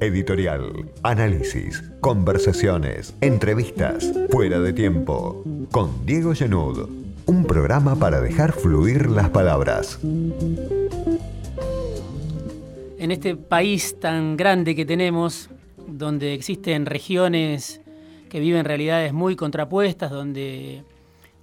editorial, análisis, conversaciones, entrevistas, fuera de tiempo. Con Diego Genud, un programa para dejar fluir las palabras. En este país tan grande que tenemos, donde existen regiones que viven realidades muy contrapuestas, donde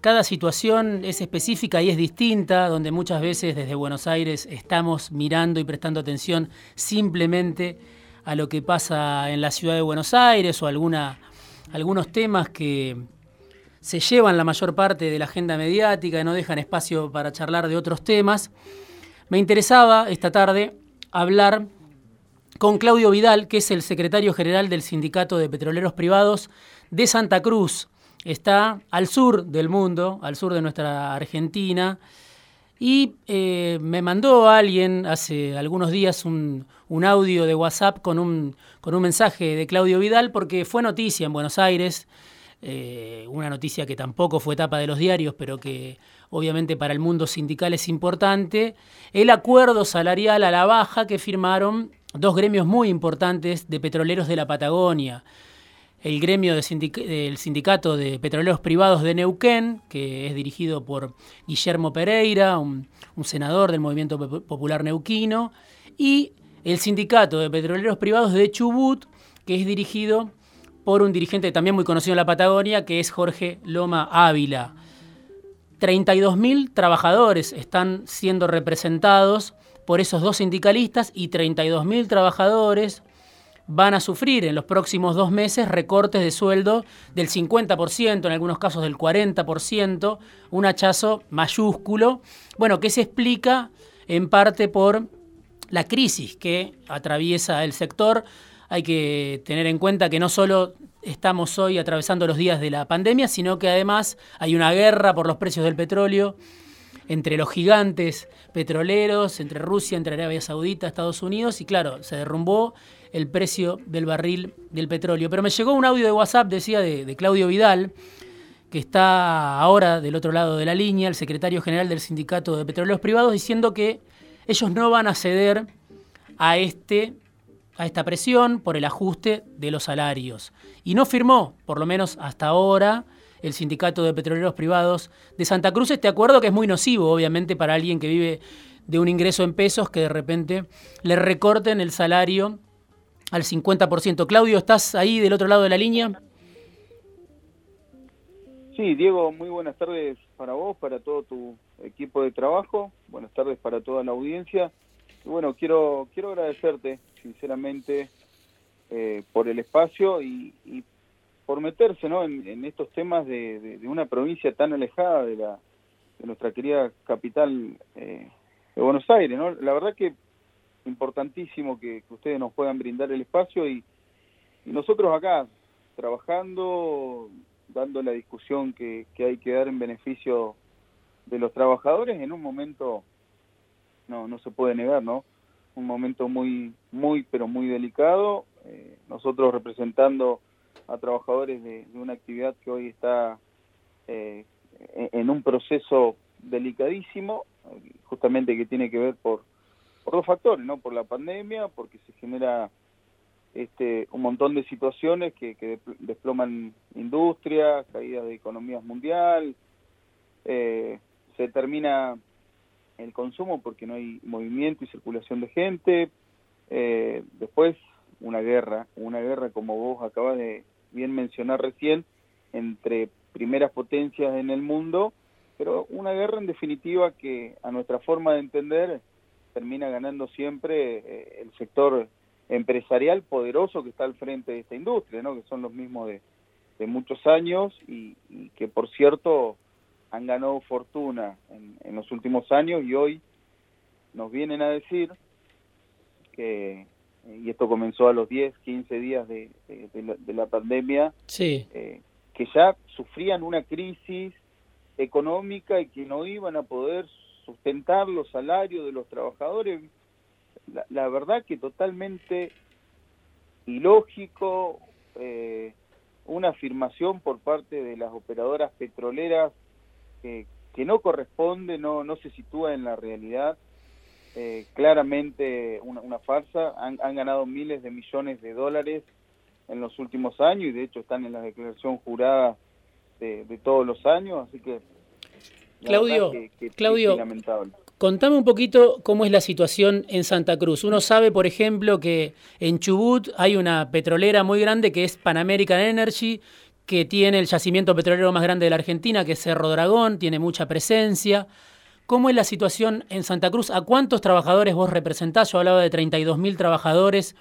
cada situación es específica y es distinta, donde muchas veces desde Buenos Aires estamos mirando y prestando atención simplemente a lo que pasa en la ciudad de Buenos Aires o algunos temas que se llevan la mayor parte de la agenda mediática y no dejan espacio para charlar de otros temas. Me interesaba esta tarde hablar con Claudio Vidal, que es el secretario general del Sindicato de Petroleros Privados de Santa Cruz, está al sur del mundo, al sur de nuestra Argentina. Y eh, me mandó alguien hace algunos días un, audio de WhatsApp con un, con un, mensaje de Claudio Vidal porque fue noticia en Buenos Aires, eh, una noticia que tampoco fue tapa de los diarios, pero que obviamente para el mundo sindical es importante, el acuerdo salarial a la baja que firmaron dos gremios muy importantes de petroleros de la Patagonia el gremio del sindicato de petroleros privados de Neuquén, que es dirigido por Guillermo Pereira, un, senador del movimiento popular neuquino, y el sindicato de petroleros privados de Chubut, que es dirigido por un dirigente también muy conocido en la Patagonia, que es Jorge Loma Ávila. 32.000 trabajadores están siendo representados por esos dos sindicalistas y 32.000 trabajadores van a sufrir en los próximos dos meses recortes de sueldo del 50%, en algunos casos del 40%, un hachazo mayúsculo, bueno, que se explica en parte por la crisis que atraviesa el sector. Hay que tener en cuenta que no solo estamos hoy atravesando los días de la pandemia, sino que además hay una guerra por los precios del petróleo entre los gigantes petroleros, entre Rusia, entre Arabia Saudita, Estados Unidos, y claro, se derrumbó el precio del barril del petróleo. Pero me llegó un audio de WhatsApp, decía, de, Claudio Vidal, que está ahora del otro lado de la línea, el secretario general del Sindicato de Petroleros Privados, diciendo que ellos no van a ceder a, este, a esta presión por el ajuste de los salarios. Y no firmó, por lo menos hasta ahora, el Sindicato de Petroleros Privados de Santa Cruz este acuerdo que es muy nocivo, obviamente, para alguien que vive de un ingreso en pesos que de repente le recorten el salario al 50%. Claudio, ¿estás ahí del otro lado de la línea? Sí, Diego, muy buenas tardes para vos, para todo tu equipo de trabajo, buenas tardes para toda la audiencia. Y bueno, quiero, quiero agradecerte sinceramente eh, por el espacio y, por meterse ¿no? en, estos temas de, una provincia tan alejada de, la, de nuestra querida capital eh, de Buenos Aires. ¿no? La verdad que importantísimo que, ustedes nos puedan brindar el espacio y, nosotros acá trabajando, dando la discusión que, hay que dar en beneficio de los trabajadores en un momento, no, no se puede negar, ¿no? Un momento muy, muy, pero muy delicado. Eh, nosotros representando a trabajadores de, una actividad que hoy está eh, en un proceso delicadísimo, justamente que tiene que ver por por dos factores, ¿no? Por la pandemia, porque se genera este, un montón de situaciones que, que desploman industrias, caídas de economías mundial, eh, se termina el consumo porque no hay movimiento y circulación de gente, eh, después una guerra, una guerra como vos acabas de bien mencionar recién, entre primeras potencias en el mundo, pero una guerra en definitiva que a nuestra forma de entender termina ganando siempre eh, el sector empresarial poderoso que está al frente de esta industria, ¿no? que son los mismos de, muchos años y, que por cierto han ganado fortuna en, los últimos años y hoy nos vienen a decir que, y esto comenzó a los 10, 15 días de, la, pandemia, sí. Eh, que ya sufrían una crisis económica y que no iban a poder sustentar los salarios de los trabajadores, la, verdad que totalmente ilógico, eh, una afirmación por parte de las operadoras petroleras que no corresponde, no, no se sitúa en la realidad. eh, claramente una, farsa. Han, ganado miles de millones de dólares en los últimos años y de hecho están en la declaración jurada de, todos los años, así que... Claudio, Claudio, Contame un poquito cómo es la situación en Santa Cruz. Uno sabe, por ejemplo, que en Chubut hay una petrolera muy grande que es Pan American Energy, que tiene el yacimiento petrolero más grande de la Argentina, que es Cerro Dragón, tiene mucha presencia. ¿Cómo es la situación en Santa Cruz? ¿A cuántos trabajadores vos representás? Yo hablaba de 32.000 trabajadores,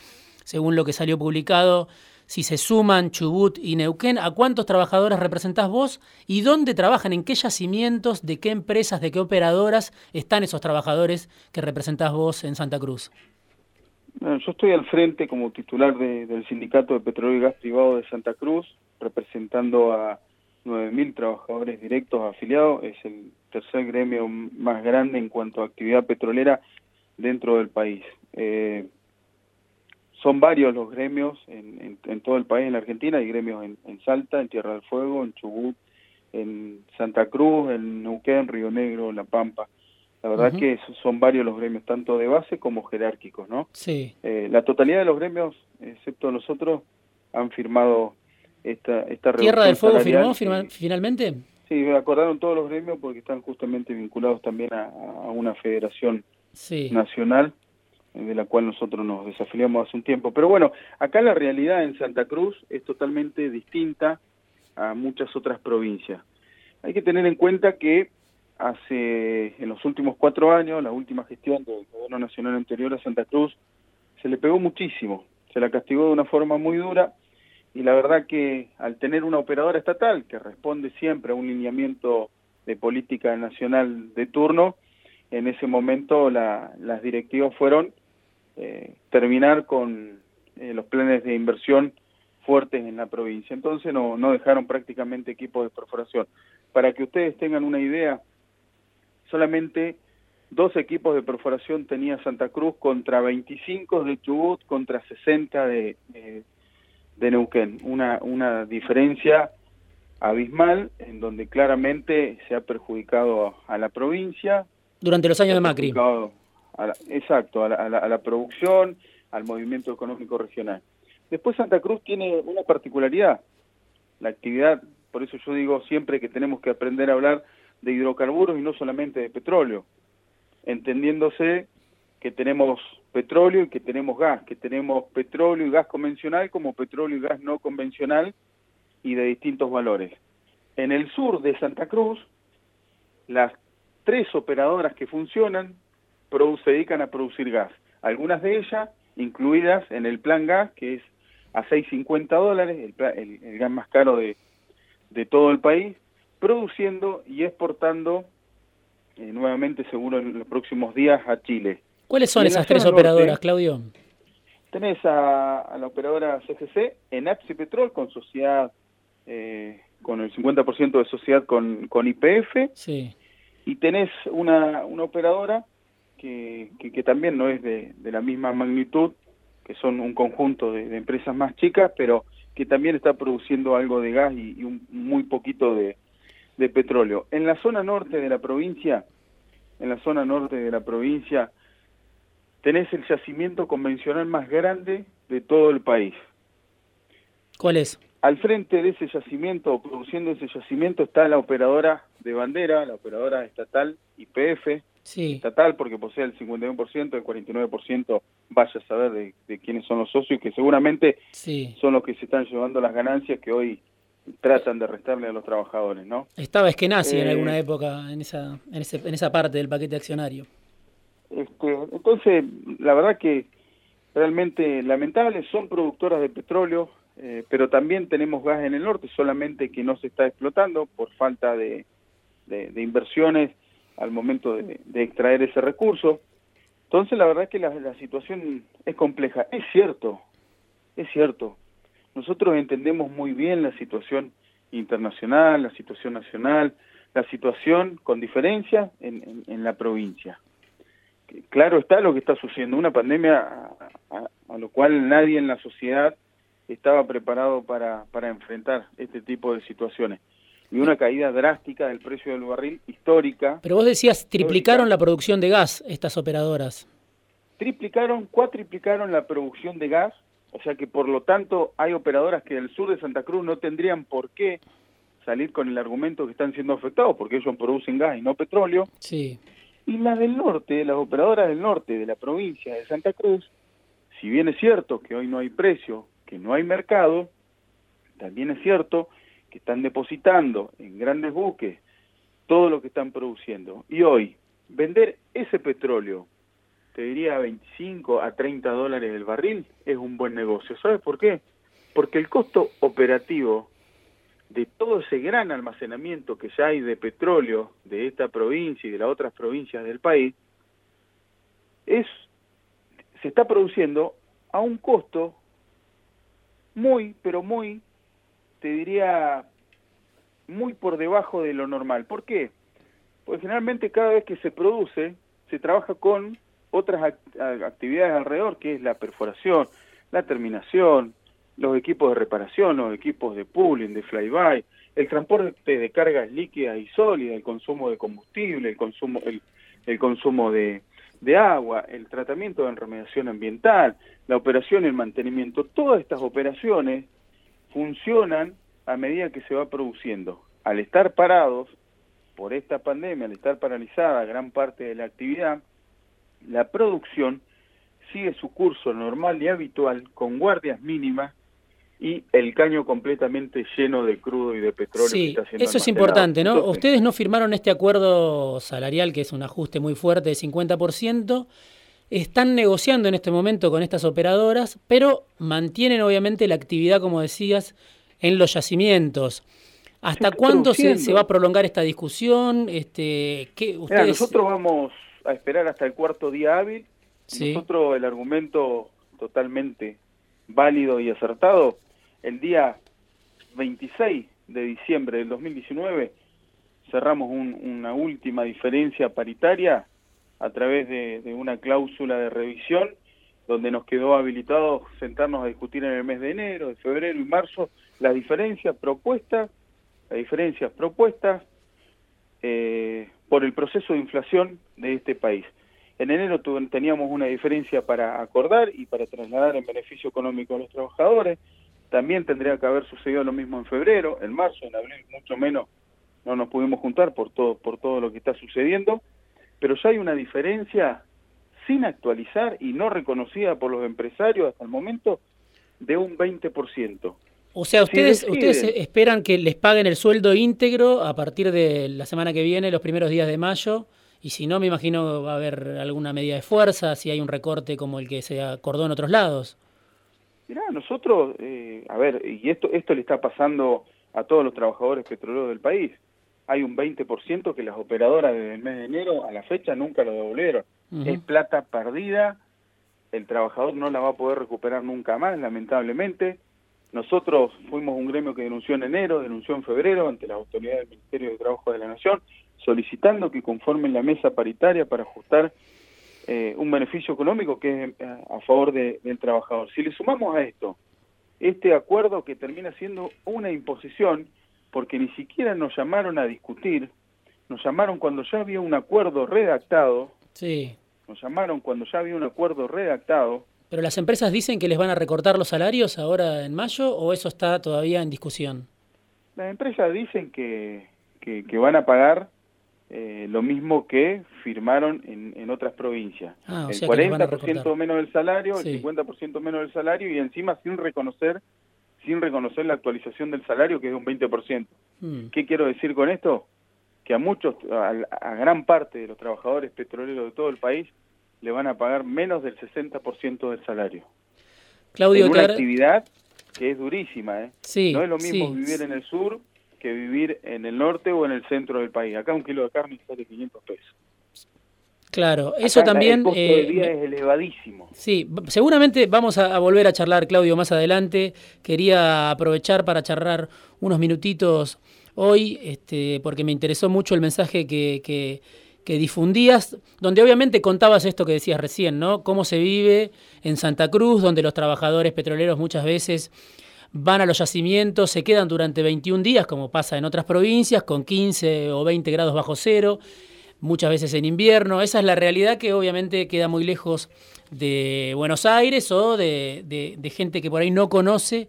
según lo que salió publicado si se suman Chubut y Neuquén, ¿a cuántos trabajadores representás vos y dónde trabajan, en qué yacimientos, de qué empresas, de qué operadoras están esos trabajadores que representás vos en Santa Cruz? yo estoy al frente como titular del Sindicato de Petróleo y Gas Privado de Santa Cruz, representando a 9.000 trabajadores directos afiliados. Es el tercer gremio más grande en cuanto a actividad petrolera dentro del país. Eh, son varios los gremios en, todo el país, en la Argentina, hay gremios en, Salta, en Tierra del Fuego, en Chubut, en Santa Cruz, en Neuquén, Río Negro, La Pampa. La verdad que son varios los gremios, tanto de base como jerárquicos, ¿no? Sí. Eh, la totalidad de los gremios, excepto nosotros, han firmado esta, esta ¿Tierra del Fuego firmó finalmente? Sí, acordaron todos los gremios porque están justamente vinculados también a, una federación nacional de la cual nosotros nos desafiliamos hace un tiempo. Pero bueno, acá la realidad en Santa Cruz es totalmente distinta a muchas otras provincias. Hay que tener en cuenta que hace, en los últimos cuatro años, la última gestión del gobierno nacional anterior a Santa Cruz, se le pegó muchísimo, se la castigó de una forma muy dura y la verdad que al tener una operadora estatal que responde siempre a un lineamiento de política nacional de turno, en ese momento las directivas fueron eh, terminar con eh, los planes de inversión fuertes en la provincia. Entonces no, no dejaron prácticamente equipos de perforación. Para que ustedes tengan una idea, solamente dos equipos de perforación tenía Santa Cruz contra 25 de Chubut, contra 60 de, de, Neuquén. Una, una diferencia abismal en donde claramente se ha perjudicado a, la provincia. Durante los años de Macri exacto, a la, producción, al movimiento económico regional. Después Santa Cruz tiene una particularidad, la actividad, por eso yo digo siempre que tenemos que aprender a hablar de hidrocarburos y no solamente de petróleo, entendiéndose que tenemos petróleo y que tenemos gas, que tenemos petróleo y gas convencional como petróleo y gas no convencional y de distintos valores. En el sur de Santa Cruz, las tres operadoras que funcionan se dedican a producir gas. Algunas de ellas incluidas en el plan gas, que es a 6.50 dólares, el, gas más caro de, todo el país, produciendo y exportando eh, nuevamente, seguro, en los próximos días a Chile. ¿Cuáles son esas tres operadoras, Claudio? Tenés a, la operadora CCC, Enapsi Petrol, con sociedad, eh, con el 50% de sociedad con, con IPF. Sí. Y tenés una, una operadora que, que, también no es de, la misma magnitud, que son un conjunto de, empresas más chicas, pero que también está produciendo algo de gas y, un, muy poquito de, de petróleo. En la zona norte de la provincia, en la zona norte de la provincia, tenés el yacimiento convencional más grande de todo el país. ¿Cuál es? Al frente de ese yacimiento, produciendo ese yacimiento, está la operadora de bandera, la operadora estatal IPF, estatal, porque posee el 51%, el 49% vaya a saber de, quiénes son los socios, que seguramente son los que se están llevando las ganancias que hoy tratan de restarle a los trabajadores, ¿no? Estaba Eskenazi en eh, alguna época en esa, en, ese, en esa parte del paquete accionario. Este, entonces, la verdad que realmente lamentable, son productoras de petróleo, eh, pero también tenemos gas en el norte, solamente que no se está explotando por falta de, de inversiones al momento de, extraer ese recurso. Entonces la verdad es que la, situación es compleja. Es cierto, es cierto. Nosotros entendemos muy bien la situación internacional, la situación nacional, la situación con diferencia en, la provincia. Claro está lo que está sucediendo, una pandemia a, a, lo cual nadie en la sociedad estaba preparado para, para enfrentar este tipo de situaciones. Y una caída drástica del precio del barril histórica. Pero vos decías, triplicaron la producción de gas estas operadoras. Triplicaron, cuatriplicaron la producción de gas, o sea que por lo tanto hay operadoras que del sur de Santa Cruz no tendrían por qué salir con el argumento que están siendo afectados porque ellos producen gas y no petróleo. Sí. Y las del norte, las operadoras del norte de la provincia de Santa Cruz, si bien es cierto que hoy no hay precio, que no hay mercado, también es cierto que están depositando en grandes buques todo lo que están produciendo. Y hoy, vender ese petróleo, te diría 25 a 30 dólares el barril, es un buen negocio. ¿Sabes por qué? Porque el costo operativo de todo ese gran almacenamiento que ya hay de petróleo de esta provincia y de las otras provincias del país, es, se está produciendo a un costo muy, pero muy te diría, muy por debajo de lo normal. ¿Por qué? Porque generalmente cada vez que se produce, se trabaja con otras actividades alrededor, que es la perforación, la terminación, los equipos de reparación, los equipos de pooling, de flyby, el transporte de cargas líquidas y sólidas, el consumo de combustible, el consumo, el, el consumo de, de agua, el tratamiento de remediación ambiental, la operación y el mantenimiento, todas estas operaciones funcionan a medida que se va produciendo. Al estar parados por esta pandemia, al estar paralizada gran parte de la actividad, la producción sigue su curso normal y habitual con guardias mínimas y el caño completamente lleno de crudo y de petróleo. Sí, eso es importante, ¿no? Ustedes no firmaron este acuerdo salarial, que es un ajuste muy fuerte de 50%, están negociando en este momento con estas operadoras, pero mantienen obviamente la actividad, como decías, en los yacimientos. ¿Hasta cuándo se, va a prolongar esta discusión? Este, ¿qué, ustedes... nosotros vamos a esperar hasta el cuarto día hábil. Nosotros el argumento totalmente válido y acertado, el día 26 de diciembre del 2019 cerramos una última diferencia paritaria a través de, una cláusula de revisión donde nos quedó habilitado sentarnos a discutir en el mes de enero, de febrero y marzo las diferencias propuestas, las diferencias propuestas eh, por el proceso de inflación de este país. En enero teníamos una diferencia para acordar y para trasladar en beneficio económico a los trabajadores. También tendría que haber sucedido lo mismo en febrero, en marzo, en abril, mucho menos no nos pudimos juntar por todo, por todo lo que está sucediendo pero ya hay una diferencia sin actualizar y no reconocida por los empresarios hasta el momento de un 20%. O sea, ustedes, ustedes esperan que les paguen el sueldo íntegro a partir de la semana que viene, los primeros días de mayo, y si no, me imagino va a haber alguna medida de fuerza, si hay un recorte como el que se acordó en otros lados. Mirá, nosotros, eh, a ver, y esto, esto le está pasando a todos los trabajadores petroleros del país hay un 20% que las operadoras desde el mes de enero a la fecha nunca lo devolvieron. Es plata perdida, el trabajador no la va a poder recuperar nunca más, lamentablemente. Nosotros fuimos un gremio que denunció en enero, denunció en febrero ante la autoridad del Ministerio de Trabajo de la Nación, solicitando que conformen la mesa paritaria para ajustar eh, un beneficio económico que es eh, a favor del trabajador. Si le sumamos a esto este acuerdo que termina siendo una imposición, porque ni siquiera nos llamaron a discutir, nos llamaron cuando ya había un acuerdo redactado. Sí. Nos llamaron cuando ya había un acuerdo redactado. ¿Pero las empresas dicen que les van a recortar los salarios ahora en mayo o eso está todavía en discusión? Las empresas dicen que, que, van a pagar eh, lo mismo que firmaron en, en otras provincias. Ah, el 40% menos del salario, el 50% menos del salario y encima sin reconocer sin reconocer la actualización del salario, que es de un 20%. Hmm. ¿Qué quiero decir con esto? Que a muchos, a, gran parte de los trabajadores petroleros de todo el país, le van a pagar menos del 60% del salario. Claudio, en una actividad que es durísima, ¿eh? no es lo mismo vivir en el sur que vivir en el norte o en el centro del país. Acá un kilo de carne sale 500 pesos. Claro, eso también... El costo de vida eh, es elevadísimo. Sí, seguramente vamos a, volver a charlar, Claudio, más adelante. Quería aprovechar para charlar unos minutitos hoy, este, porque me interesó mucho el mensaje que, que, que, difundías, donde obviamente contabas esto que decías recién, ¿no? Cómo se vive en Santa Cruz, donde los trabajadores petroleros muchas veces van a los yacimientos, se quedan durante 21 días, como pasa en otras provincias, con 15 o 20 grados bajo cero, muchas veces en invierno. Esa es la realidad que obviamente queda muy lejos de Buenos Aires o de, gente que por ahí no conoce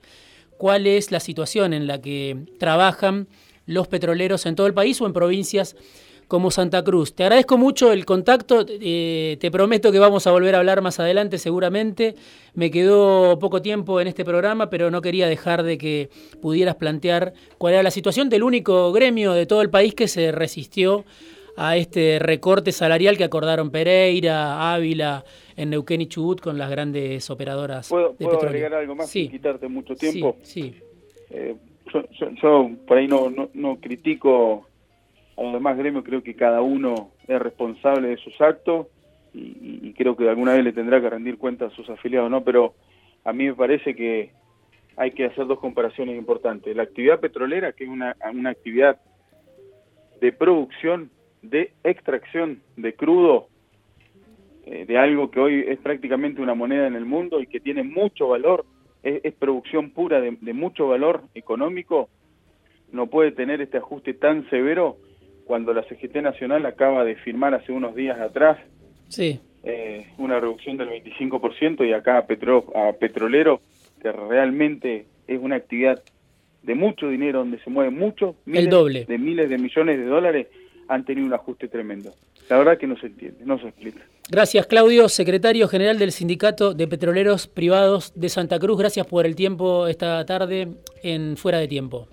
cuál es la situación en la que trabajan los petroleros en todo el país o en provincias como Santa Cruz. Te agradezco mucho el contacto, eh, te prometo que vamos a volver a hablar más adelante seguramente. Me quedó poco tiempo en este programa, pero no quería dejar de que pudieras plantear cuál era la situación del único gremio de todo el país que se resistió a este recorte salarial que acordaron Pereira, Ávila, en Neuquén y Chubut con las grandes operadoras ¿Puedo, de ¿puedo petróleo. agregar algo más sí. sin quitarte mucho tiempo? Sí, eh, yo, yo, por ahí no, no, no critico a los demás gremios, creo que cada uno es responsable de sus actos y, y, creo que alguna vez le tendrá que rendir cuenta a sus afiliados, ¿no? Pero a mí me parece que hay que hacer dos comparaciones importantes. La actividad petrolera, que es una, una actividad de producción, de extracción de crudo, eh, de algo que hoy es prácticamente una moneda en el mundo y que tiene mucho valor, es, es producción pura de, de mucho valor económico, no puede tener este ajuste tan severo cuando la CGT Nacional acaba de firmar hace unos días atrás sí. eh, una reducción del 25% y acá a, petro, a Petrolero, que realmente es una actividad de mucho dinero, donde se mueve mucho, miles, el doble. de miles de millones de dólares, han tenido un ajuste tremendo. La verdad que no se entiende, no se explica. Gracias, Claudio, secretario general del Sindicato de Petroleros Privados de Santa Cruz. Gracias por el tiempo esta tarde en Fuera de Tiempo.